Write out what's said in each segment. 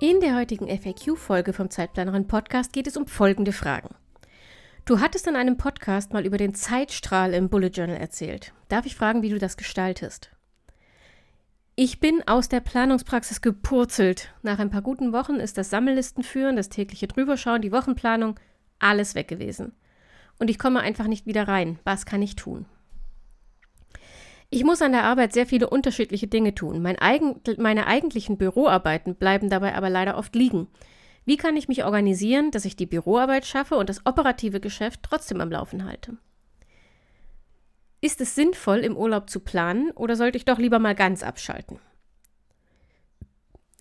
In der heutigen FAQ-Folge vom Zeitplanerin Podcast geht es um folgende Fragen. Du hattest in einem Podcast mal über den Zeitstrahl im Bullet Journal erzählt. Darf ich fragen, wie du das gestaltest? Ich bin aus der Planungspraxis gepurzelt. Nach ein paar guten Wochen ist das Sammellistenführen, das tägliche Drüberschauen, die Wochenplanung, alles weg gewesen. Und ich komme einfach nicht wieder rein. Was kann ich tun? Ich muss an der Arbeit sehr viele unterschiedliche Dinge tun. Mein eigen, meine eigentlichen Büroarbeiten bleiben dabei aber leider oft liegen. Wie kann ich mich organisieren, dass ich die Büroarbeit schaffe und das operative Geschäft trotzdem am Laufen halte? Ist es sinnvoll, im Urlaub zu planen oder sollte ich doch lieber mal ganz abschalten?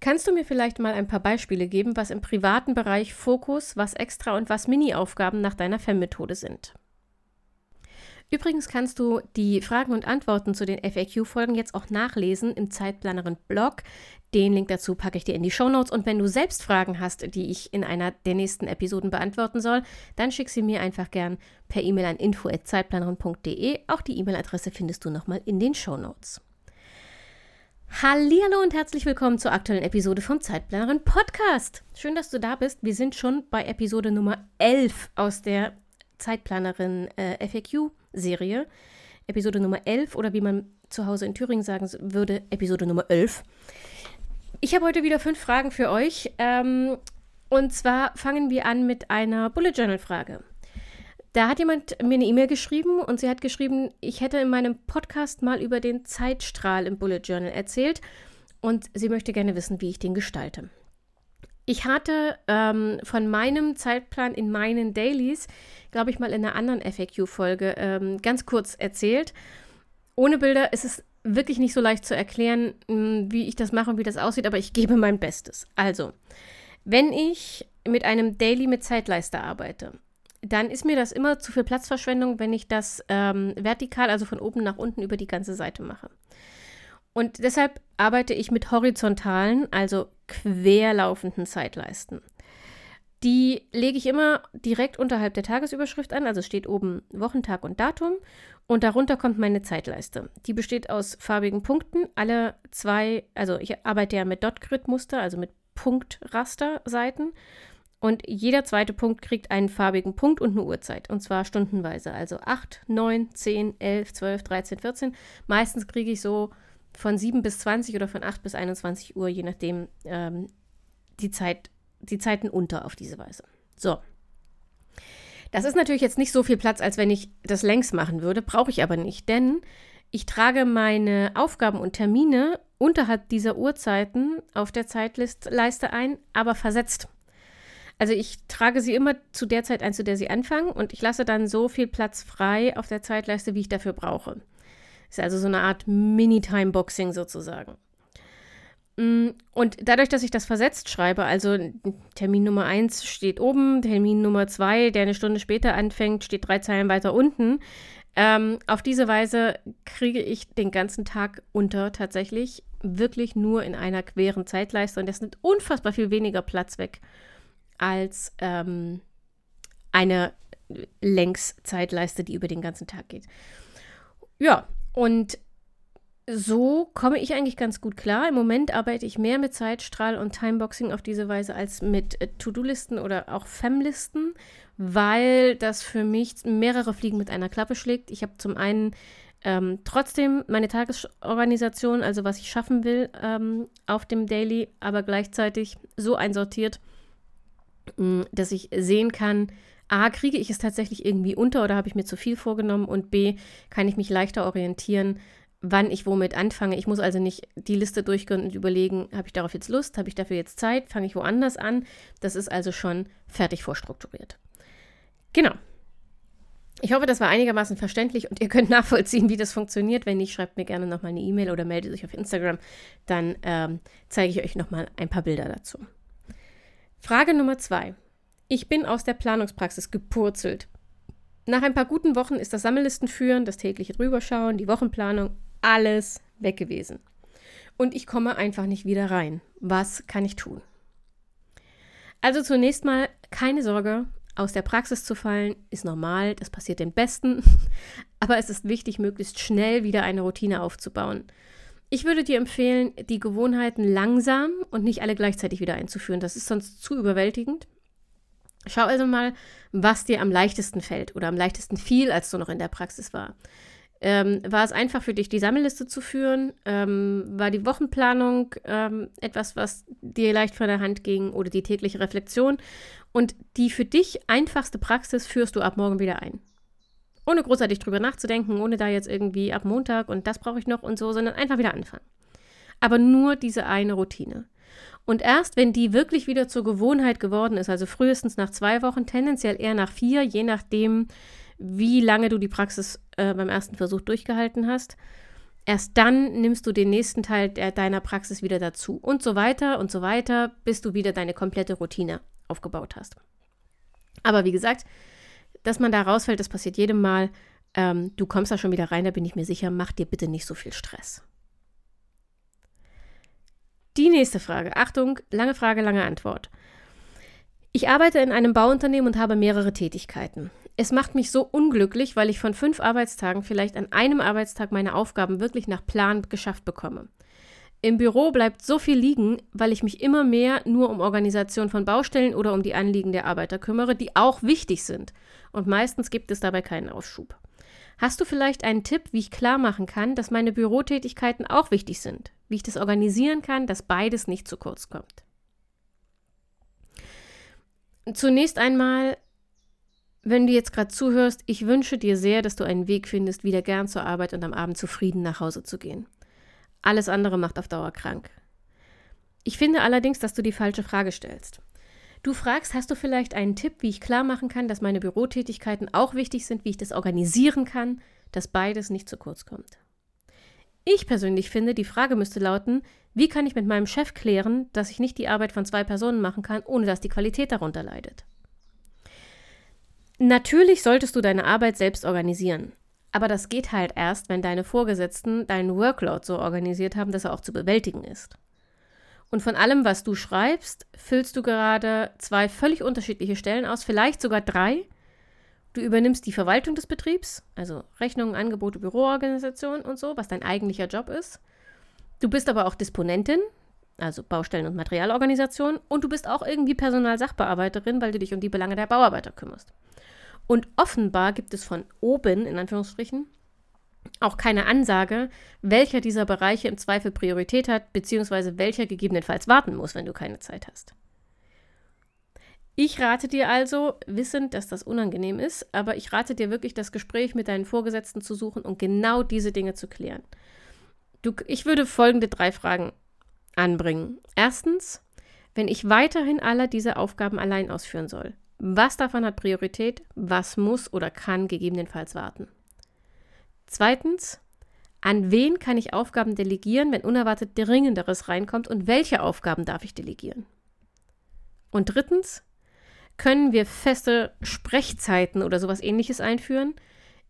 Kannst du mir vielleicht mal ein paar Beispiele geben, was im privaten Bereich Fokus, was Extra und was Mini-Aufgaben nach deiner FEM-Methode sind? Übrigens kannst du die Fragen und Antworten zu den FAQ-Folgen jetzt auch nachlesen im Zeitplanerin-Blog. Den Link dazu packe ich dir in die Show Notes. Und wenn du selbst Fragen hast, die ich in einer der nächsten Episoden beantworten soll, dann schick sie mir einfach gern per E-Mail an info.zeitplanerin.de. Auch die E-Mail-Adresse findest du nochmal in den Show Notes. Hallo und herzlich willkommen zur aktuellen Episode vom Zeitplanerin Podcast. Schön, dass du da bist. Wir sind schon bei Episode Nummer 11 aus der Zeitplanerin äh, FAQ-Serie. Episode Nummer 11 oder wie man zu Hause in Thüringen sagen würde, Episode Nummer 11. Ich habe heute wieder fünf Fragen für euch. Ähm, und zwar fangen wir an mit einer Bullet Journal-Frage. Da hat jemand mir eine E-Mail geschrieben und sie hat geschrieben, ich hätte in meinem Podcast mal über den Zeitstrahl im Bullet Journal erzählt und sie möchte gerne wissen, wie ich den gestalte. Ich hatte ähm, von meinem Zeitplan in meinen Dailies, glaube ich, mal in einer anderen FAQ-Folge ähm, ganz kurz erzählt. Ohne Bilder ist es wirklich nicht so leicht zu erklären, hm, wie ich das mache und wie das aussieht, aber ich gebe mein Bestes. Also, wenn ich mit einem Daily mit Zeitleiste arbeite, dann ist mir das immer zu viel Platzverschwendung, wenn ich das ähm, vertikal, also von oben nach unten über die ganze Seite mache. Und deshalb arbeite ich mit horizontalen, also querlaufenden Zeitleisten. Die lege ich immer direkt unterhalb der Tagesüberschrift an, also steht oben Wochentag und Datum und darunter kommt meine Zeitleiste. Die besteht aus farbigen Punkten, alle zwei, also ich arbeite ja mit Dot-Grid-Muster, also mit Punktraster-Seiten und jeder zweite Punkt kriegt einen farbigen Punkt und eine Uhrzeit und zwar stundenweise, also 8, 9, 10, 11, 12, 13, 14. Meistens kriege ich so von 7 bis 20 oder von 8 bis 21 Uhr, je nachdem, ähm, die, Zeit, die Zeiten unter auf diese Weise. So. Das ist natürlich jetzt nicht so viel Platz, als wenn ich das längs machen würde, brauche ich aber nicht, denn ich trage meine Aufgaben und Termine unterhalb dieser Uhrzeiten auf der Zeitleiste ein, aber versetzt. Also ich trage sie immer zu der Zeit ein, zu der sie anfangen und ich lasse dann so viel Platz frei auf der Zeitleiste, wie ich dafür brauche. Ist also so eine Art Mini-Time-Boxing sozusagen. Mm, und dadurch, dass ich das versetzt schreibe, also Termin Nummer 1 steht oben, Termin Nummer 2, der eine Stunde später anfängt, steht drei Zeilen weiter unten. Ähm, auf diese Weise kriege ich den ganzen Tag unter tatsächlich wirklich nur in einer queren Zeitleiste und das nimmt unfassbar viel weniger Platz weg als ähm, eine Längszeitleiste, die über den ganzen Tag geht. Ja, und so komme ich eigentlich ganz gut klar. Im Moment arbeite ich mehr mit Zeitstrahl und Timeboxing auf diese Weise als mit äh, To-Do-Listen oder auch Fem-Listen, weil das für mich mehrere Fliegen mit einer Klappe schlägt. Ich habe zum einen ähm, trotzdem meine Tagesorganisation, also was ich schaffen will, ähm, auf dem Daily, aber gleichzeitig so einsortiert, mh, dass ich sehen kann, A, kriege ich es tatsächlich irgendwie unter oder habe ich mir zu viel vorgenommen und B, kann ich mich leichter orientieren, wann ich womit anfange. Ich muss also nicht die Liste durchgehen und überlegen, habe ich darauf jetzt Lust, habe ich dafür jetzt Zeit, fange ich woanders an. Das ist also schon fertig vorstrukturiert. Genau. Ich hoffe, das war einigermaßen verständlich und ihr könnt nachvollziehen, wie das funktioniert. Wenn nicht, schreibt mir gerne nochmal eine E-Mail oder meldet euch auf Instagram. Dann ähm, zeige ich euch nochmal ein paar Bilder dazu. Frage Nummer zwei. Ich bin aus der Planungspraxis gepurzelt. Nach ein paar guten Wochen ist das Sammellistenführen, das tägliche Drüberschauen, die Wochenplanung, alles weg gewesen. Und ich komme einfach nicht wieder rein. Was kann ich tun? Also zunächst mal keine Sorge, aus der Praxis zu fallen ist normal, das passiert den Besten, aber es ist wichtig, möglichst schnell wieder eine Routine aufzubauen. Ich würde dir empfehlen, die Gewohnheiten langsam und nicht alle gleichzeitig wieder einzuführen. Das ist sonst zu überwältigend. Schau also mal, was dir am leichtesten fällt oder am leichtesten fiel, als du noch in der Praxis war. Ähm, war es einfach für dich, die Sammelliste zu führen? Ähm, war die Wochenplanung ähm, etwas, was dir leicht von der Hand ging oder die tägliche Reflexion? Und die für dich einfachste Praxis führst du ab morgen wieder ein. Ohne großartig drüber nachzudenken, ohne da jetzt irgendwie ab Montag und das brauche ich noch und so, sondern einfach wieder anfangen. Aber nur diese eine Routine. Und erst wenn die wirklich wieder zur Gewohnheit geworden ist, also frühestens nach zwei Wochen, tendenziell eher nach vier, je nachdem, wie lange du die Praxis äh, beim ersten Versuch durchgehalten hast. Erst dann nimmst du den nächsten Teil der, deiner Praxis wieder dazu und so weiter und so weiter, bis du wieder deine komplette Routine aufgebaut hast. Aber wie gesagt, dass man da rausfällt, das passiert jedem Mal. Ähm, du kommst da schon wieder rein, da bin ich mir sicher. Mach dir bitte nicht so viel Stress. Die nächste Frage. Achtung, lange Frage, lange Antwort. Ich arbeite in einem Bauunternehmen und habe mehrere Tätigkeiten. Es macht mich so unglücklich, weil ich von fünf Arbeitstagen vielleicht an einem Arbeitstag meine Aufgaben wirklich nach Plan geschafft bekomme. Im Büro bleibt so viel liegen, weil ich mich immer mehr nur um Organisation von Baustellen oder um die Anliegen der Arbeiter kümmere, die auch wichtig sind. Und meistens gibt es dabei keinen Aufschub. Hast du vielleicht einen Tipp, wie ich klar machen kann, dass meine Bürotätigkeiten auch wichtig sind? Wie ich das organisieren kann, dass beides nicht zu kurz kommt? Zunächst einmal wenn du jetzt gerade zuhörst, ich wünsche dir sehr, dass du einen Weg findest, wieder gern zur Arbeit und am Abend zufrieden nach Hause zu gehen. Alles andere macht auf Dauer krank. Ich finde allerdings, dass du die falsche Frage stellst. Du fragst, hast du vielleicht einen Tipp, wie ich klar machen kann, dass meine Bürotätigkeiten auch wichtig sind, wie ich das organisieren kann, dass beides nicht zu kurz kommt. Ich persönlich finde, die Frage müsste lauten, wie kann ich mit meinem Chef klären, dass ich nicht die Arbeit von zwei Personen machen kann, ohne dass die Qualität darunter leidet. Natürlich solltest du deine Arbeit selbst organisieren. Aber das geht halt erst, wenn deine Vorgesetzten deinen Workload so organisiert haben, dass er auch zu bewältigen ist. Und von allem, was du schreibst, füllst du gerade zwei völlig unterschiedliche Stellen aus, vielleicht sogar drei. Du übernimmst die Verwaltung des Betriebs, also Rechnungen, Angebote, Büroorganisation und so, was dein eigentlicher Job ist. Du bist aber auch Disponentin, also Baustellen- und Materialorganisation, und du bist auch irgendwie Personalsachbearbeiterin, weil du dich um die Belange der Bauarbeiter kümmerst. Und offenbar gibt es von oben, in Anführungsstrichen, auch keine Ansage, welcher dieser Bereiche im Zweifel Priorität hat, beziehungsweise welcher gegebenenfalls warten muss, wenn du keine Zeit hast. Ich rate dir also, wissend, dass das unangenehm ist, aber ich rate dir wirklich, das Gespräch mit deinen Vorgesetzten zu suchen und genau diese Dinge zu klären. Du, ich würde folgende drei Fragen anbringen. Erstens, wenn ich weiterhin alle diese Aufgaben allein ausführen soll, was davon hat Priorität? Was muss oder kann gegebenenfalls warten? Zweitens, an wen kann ich Aufgaben delegieren, wenn unerwartet Dringenderes reinkommt und welche Aufgaben darf ich delegieren? Und drittens, können wir feste Sprechzeiten oder sowas ähnliches einführen,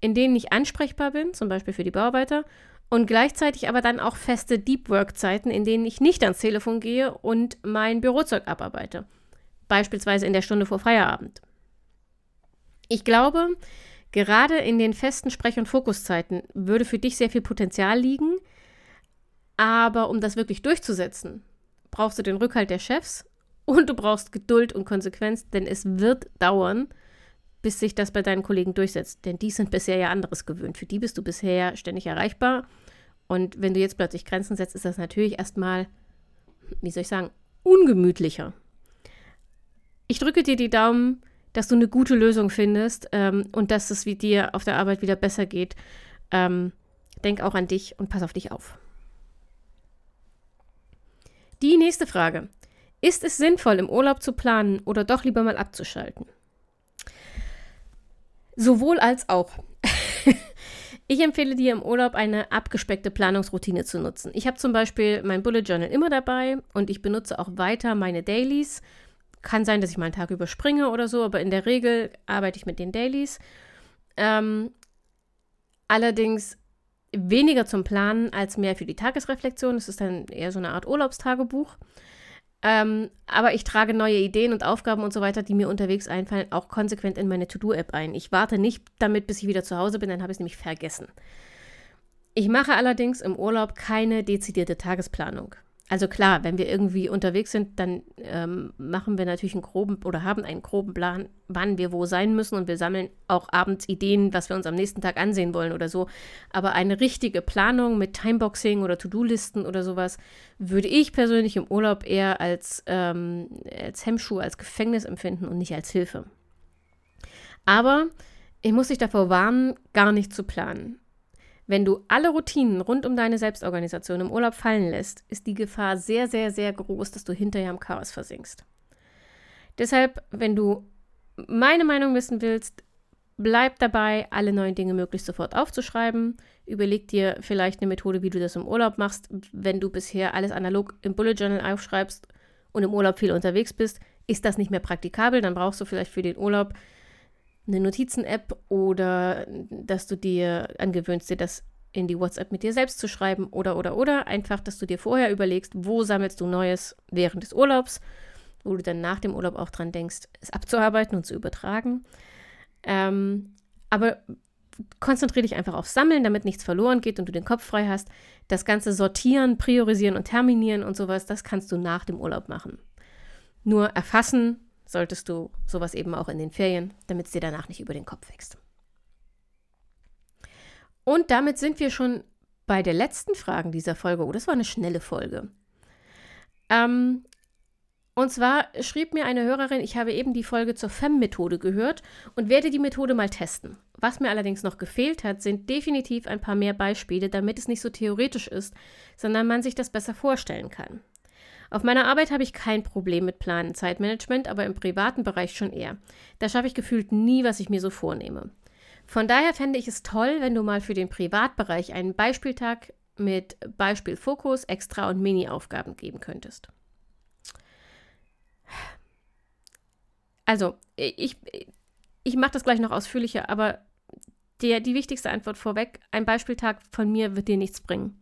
in denen ich ansprechbar bin, zum Beispiel für die Bauarbeiter, und gleichzeitig aber dann auch feste Deep Work Zeiten, in denen ich nicht ans Telefon gehe und mein Bürozeug abarbeite beispielsweise in der Stunde vor Feierabend. Ich glaube, gerade in den festen Sprech- und Fokuszeiten würde für dich sehr viel Potenzial liegen, aber um das wirklich durchzusetzen, brauchst du den Rückhalt der Chefs und du brauchst Geduld und Konsequenz, denn es wird dauern, bis sich das bei deinen Kollegen durchsetzt. Denn die sind bisher ja anderes gewöhnt. Für die bist du bisher ständig erreichbar. Und wenn du jetzt plötzlich Grenzen setzt, ist das natürlich erstmal, wie soll ich sagen, ungemütlicher. Ich drücke dir die Daumen, dass du eine gute Lösung findest ähm, und dass es wie dir auf der Arbeit wieder besser geht. Ähm, denk auch an dich und pass auf dich auf. Die nächste Frage. Ist es sinnvoll, im Urlaub zu planen oder doch lieber mal abzuschalten? Sowohl als auch. ich empfehle dir im Urlaub eine abgespeckte Planungsroutine zu nutzen. Ich habe zum Beispiel mein Bullet Journal immer dabei und ich benutze auch weiter meine Dailies Kann sein, dass ich mal einen Tag überspringe oder so, aber in der Regel arbeite ich mit den Dailies. Ähm, allerdings weniger zum Planen als mehr für die Tagesreflexion. Es ist dann eher so eine Art Urlaubstagebuch. Ähm, aber ich trage neue Ideen und Aufgaben und so weiter, die mir unterwegs einfallen, auch konsequent in meine To-Do-App ein. Ich warte nicht damit, bis ich wieder zu Hause bin, dann habe ich es nämlich vergessen. Ich mache allerdings im Urlaub keine dezidierte Tagesplanung. Also klar, wenn wir irgendwie unterwegs sind, dann ähm, machen wir natürlich einen groben oder haben einen groben Plan, wann wir wo sein müssen und wir sammeln auch abends Ideen, was wir uns am nächsten Tag ansehen wollen oder so. Aber eine richtige Planung mit Timeboxing oder To-Do-Listen oder sowas würde ich persönlich im Urlaub eher als, ähm, als Hemmschuh, als Gefängnis empfinden und nicht als Hilfe. Aber ich muss dich davor warnen, gar nicht zu planen. Wenn du alle Routinen rund um deine Selbstorganisation im Urlaub fallen lässt, ist die Gefahr sehr, sehr, sehr groß, dass du hinterher im Chaos versinkst. Deshalb, wenn du meine Meinung wissen willst, bleib dabei, alle neuen Dinge möglichst sofort aufzuschreiben. Überleg dir vielleicht eine Methode, wie du das im Urlaub machst. Wenn du bisher alles analog im Bullet Journal aufschreibst und im Urlaub viel unterwegs bist, ist das nicht mehr praktikabel. Dann brauchst du vielleicht für den Urlaub eine Notizen-App oder dass du dir angewöhnst, dir das in die WhatsApp mit dir selbst zu schreiben oder oder oder einfach, dass du dir vorher überlegst, wo sammelst du Neues während des Urlaubs, wo du dann nach dem Urlaub auch dran denkst, es abzuarbeiten und zu übertragen. Ähm, aber konzentriere dich einfach auf Sammeln, damit nichts verloren geht und du den Kopf frei hast. Das ganze Sortieren, Priorisieren und Terminieren und sowas, das kannst du nach dem Urlaub machen. Nur erfassen solltest du sowas eben auch in den Ferien, damit es dir danach nicht über den Kopf wächst. Und damit sind wir schon bei der letzten Frage dieser Folge. Oh, das war eine schnelle Folge. Ähm, und zwar schrieb mir eine Hörerin, ich habe eben die Folge zur FEM-Methode gehört und werde die Methode mal testen. Was mir allerdings noch gefehlt hat, sind definitiv ein paar mehr Beispiele, damit es nicht so theoretisch ist, sondern man sich das besser vorstellen kann. Auf meiner Arbeit habe ich kein Problem mit Planen Zeitmanagement, aber im privaten Bereich schon eher. Da schaffe ich gefühlt nie, was ich mir so vornehme. Von daher fände ich es toll, wenn du mal für den Privatbereich einen Beispieltag mit Beispielfokus, Extra- und Mini-Aufgaben geben könntest. Also, ich, ich mache das gleich noch ausführlicher, aber der, die wichtigste Antwort vorweg, ein Beispieltag von mir wird dir nichts bringen.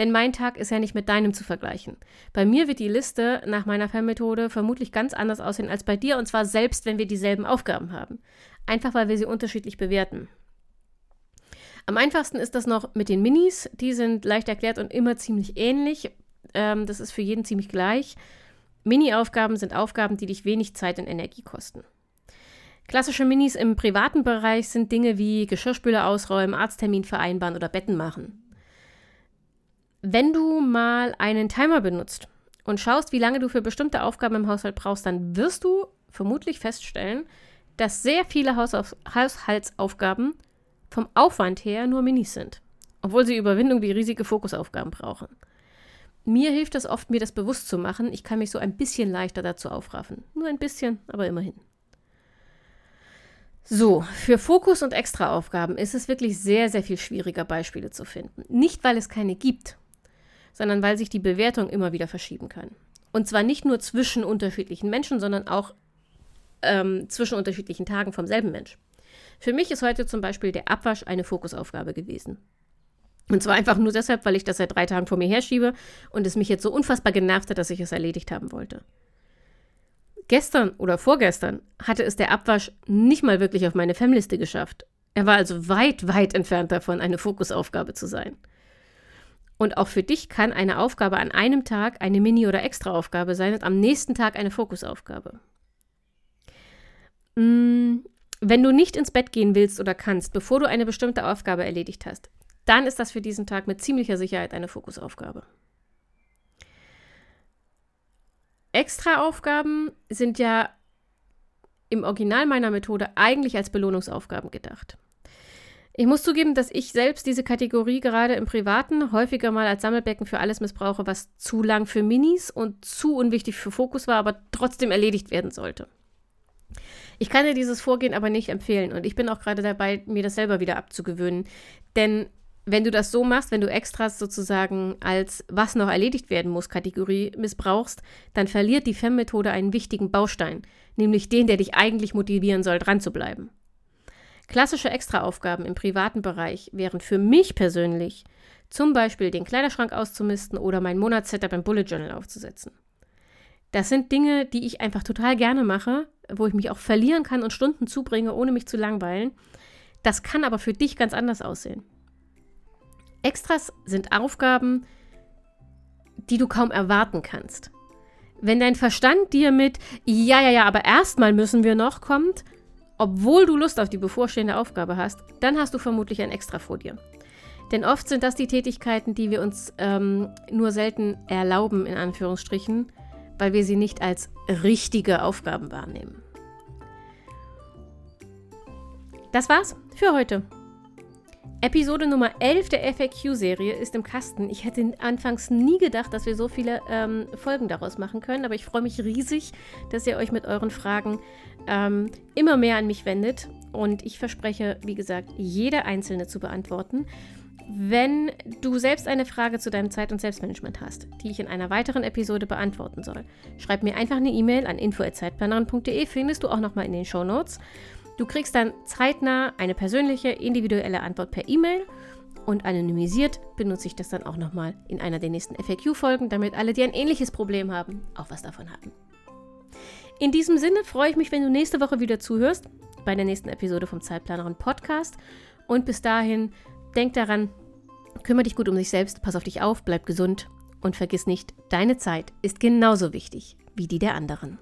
Denn mein Tag ist ja nicht mit deinem zu vergleichen. Bei mir wird die Liste nach meiner Fernmethode vermutlich ganz anders aussehen als bei dir, und zwar selbst, wenn wir dieselben Aufgaben haben. Einfach weil wir sie unterschiedlich bewerten. Am einfachsten ist das noch mit den Minis. Die sind leicht erklärt und immer ziemlich ähnlich. Ähm, das ist für jeden ziemlich gleich. Mini-Aufgaben sind Aufgaben, die dich wenig Zeit und Energie kosten. Klassische Minis im privaten Bereich sind Dinge wie Geschirrspüler ausräumen, Arzttermin vereinbaren oder Betten machen. Wenn du mal einen Timer benutzt und schaust, wie lange du für bestimmte Aufgaben im Haushalt brauchst, dann wirst du vermutlich feststellen, dass sehr viele Hausauf Haushaltsaufgaben vom Aufwand her nur Minis sind, obwohl sie Überwindung wie riesige Fokusaufgaben brauchen. Mir hilft es oft, mir das bewusst zu machen. Ich kann mich so ein bisschen leichter dazu aufraffen. Nur ein bisschen, aber immerhin. So, für Fokus- und Extraaufgaben ist es wirklich sehr, sehr viel schwieriger, Beispiele zu finden. Nicht, weil es keine gibt, sondern weil sich die Bewertung immer wieder verschieben kann. Und zwar nicht nur zwischen unterschiedlichen Menschen, sondern auch ähm, zwischen unterschiedlichen Tagen vom selben Mensch. Für mich ist heute zum Beispiel der Abwasch eine Fokusaufgabe gewesen. Und zwar einfach nur deshalb, weil ich das seit drei Tagen vor mir herschiebe und es mich jetzt so unfassbar genervt hat, dass ich es erledigt haben wollte. Gestern oder vorgestern hatte es der Abwasch nicht mal wirklich auf meine Femliste geschafft. Er war also weit, weit entfernt davon, eine Fokusaufgabe zu sein. Und auch für dich kann eine Aufgabe an einem Tag eine Mini- oder Extraaufgabe sein und am nächsten Tag eine Fokusaufgabe. Mm, wenn du nicht ins Bett gehen willst oder kannst, bevor du eine bestimmte Aufgabe erledigt hast, dann ist das für diesen Tag mit ziemlicher Sicherheit eine Fokusaufgabe. Extraaufgaben sind ja im Original meiner Methode eigentlich als Belohnungsaufgaben gedacht. Ich muss zugeben, dass ich selbst diese Kategorie gerade im Privaten häufiger mal als Sammelbecken für alles missbrauche, was zu lang für Minis und zu unwichtig für Fokus war, aber trotzdem erledigt werden sollte. Ich kann dir dieses Vorgehen aber nicht empfehlen und ich bin auch gerade dabei, mir das selber wieder abzugewöhnen. Denn wenn du das so machst, wenn du Extras sozusagen als was noch erledigt werden muss Kategorie missbrauchst, dann verliert die FEM-Methode einen wichtigen Baustein, nämlich den, der dich eigentlich motivieren soll, dran zu bleiben. Klassische Extraaufgaben im privaten Bereich wären für mich persönlich zum Beispiel den Kleiderschrank auszumisten oder mein Monatssetup im Bullet Journal aufzusetzen. Das sind Dinge, die ich einfach total gerne mache, wo ich mich auch verlieren kann und Stunden zubringe, ohne mich zu langweilen. Das kann aber für dich ganz anders aussehen. Extras sind Aufgaben, die du kaum erwarten kannst. Wenn dein Verstand dir mit Ja, ja, ja, aber erstmal müssen wir noch kommt, obwohl du Lust auf die bevorstehende Aufgabe hast, dann hast du vermutlich ein Extra vor dir. Denn oft sind das die Tätigkeiten, die wir uns ähm, nur selten erlauben, in Anführungsstrichen, weil wir sie nicht als richtige Aufgaben wahrnehmen. Das war's für heute. Episode Nummer 11 der FAQ-Serie ist im Kasten. Ich hätte anfangs nie gedacht, dass wir so viele ähm, Folgen daraus machen können, aber ich freue mich riesig, dass ihr euch mit euren Fragen ähm, immer mehr an mich wendet. Und ich verspreche, wie gesagt, jede einzelne zu beantworten. Wenn du selbst eine Frage zu deinem Zeit- und Selbstmanagement hast, die ich in einer weiteren Episode beantworten soll, schreib mir einfach eine E-Mail an info.zeitplanerin.de, findest du auch nochmal in den Show Notes. Du kriegst dann zeitnah eine persönliche, individuelle Antwort per E-Mail und anonymisiert benutze ich das dann auch nochmal in einer der nächsten FAQ-Folgen, damit alle, die ein ähnliches Problem haben, auch was davon haben. In diesem Sinne freue ich mich, wenn du nächste Woche wieder zuhörst bei der nächsten Episode vom Zeitplanerin Podcast. Und bis dahin, denk daran, kümmere dich gut um dich selbst, pass auf dich auf, bleib gesund und vergiss nicht, deine Zeit ist genauso wichtig wie die der anderen.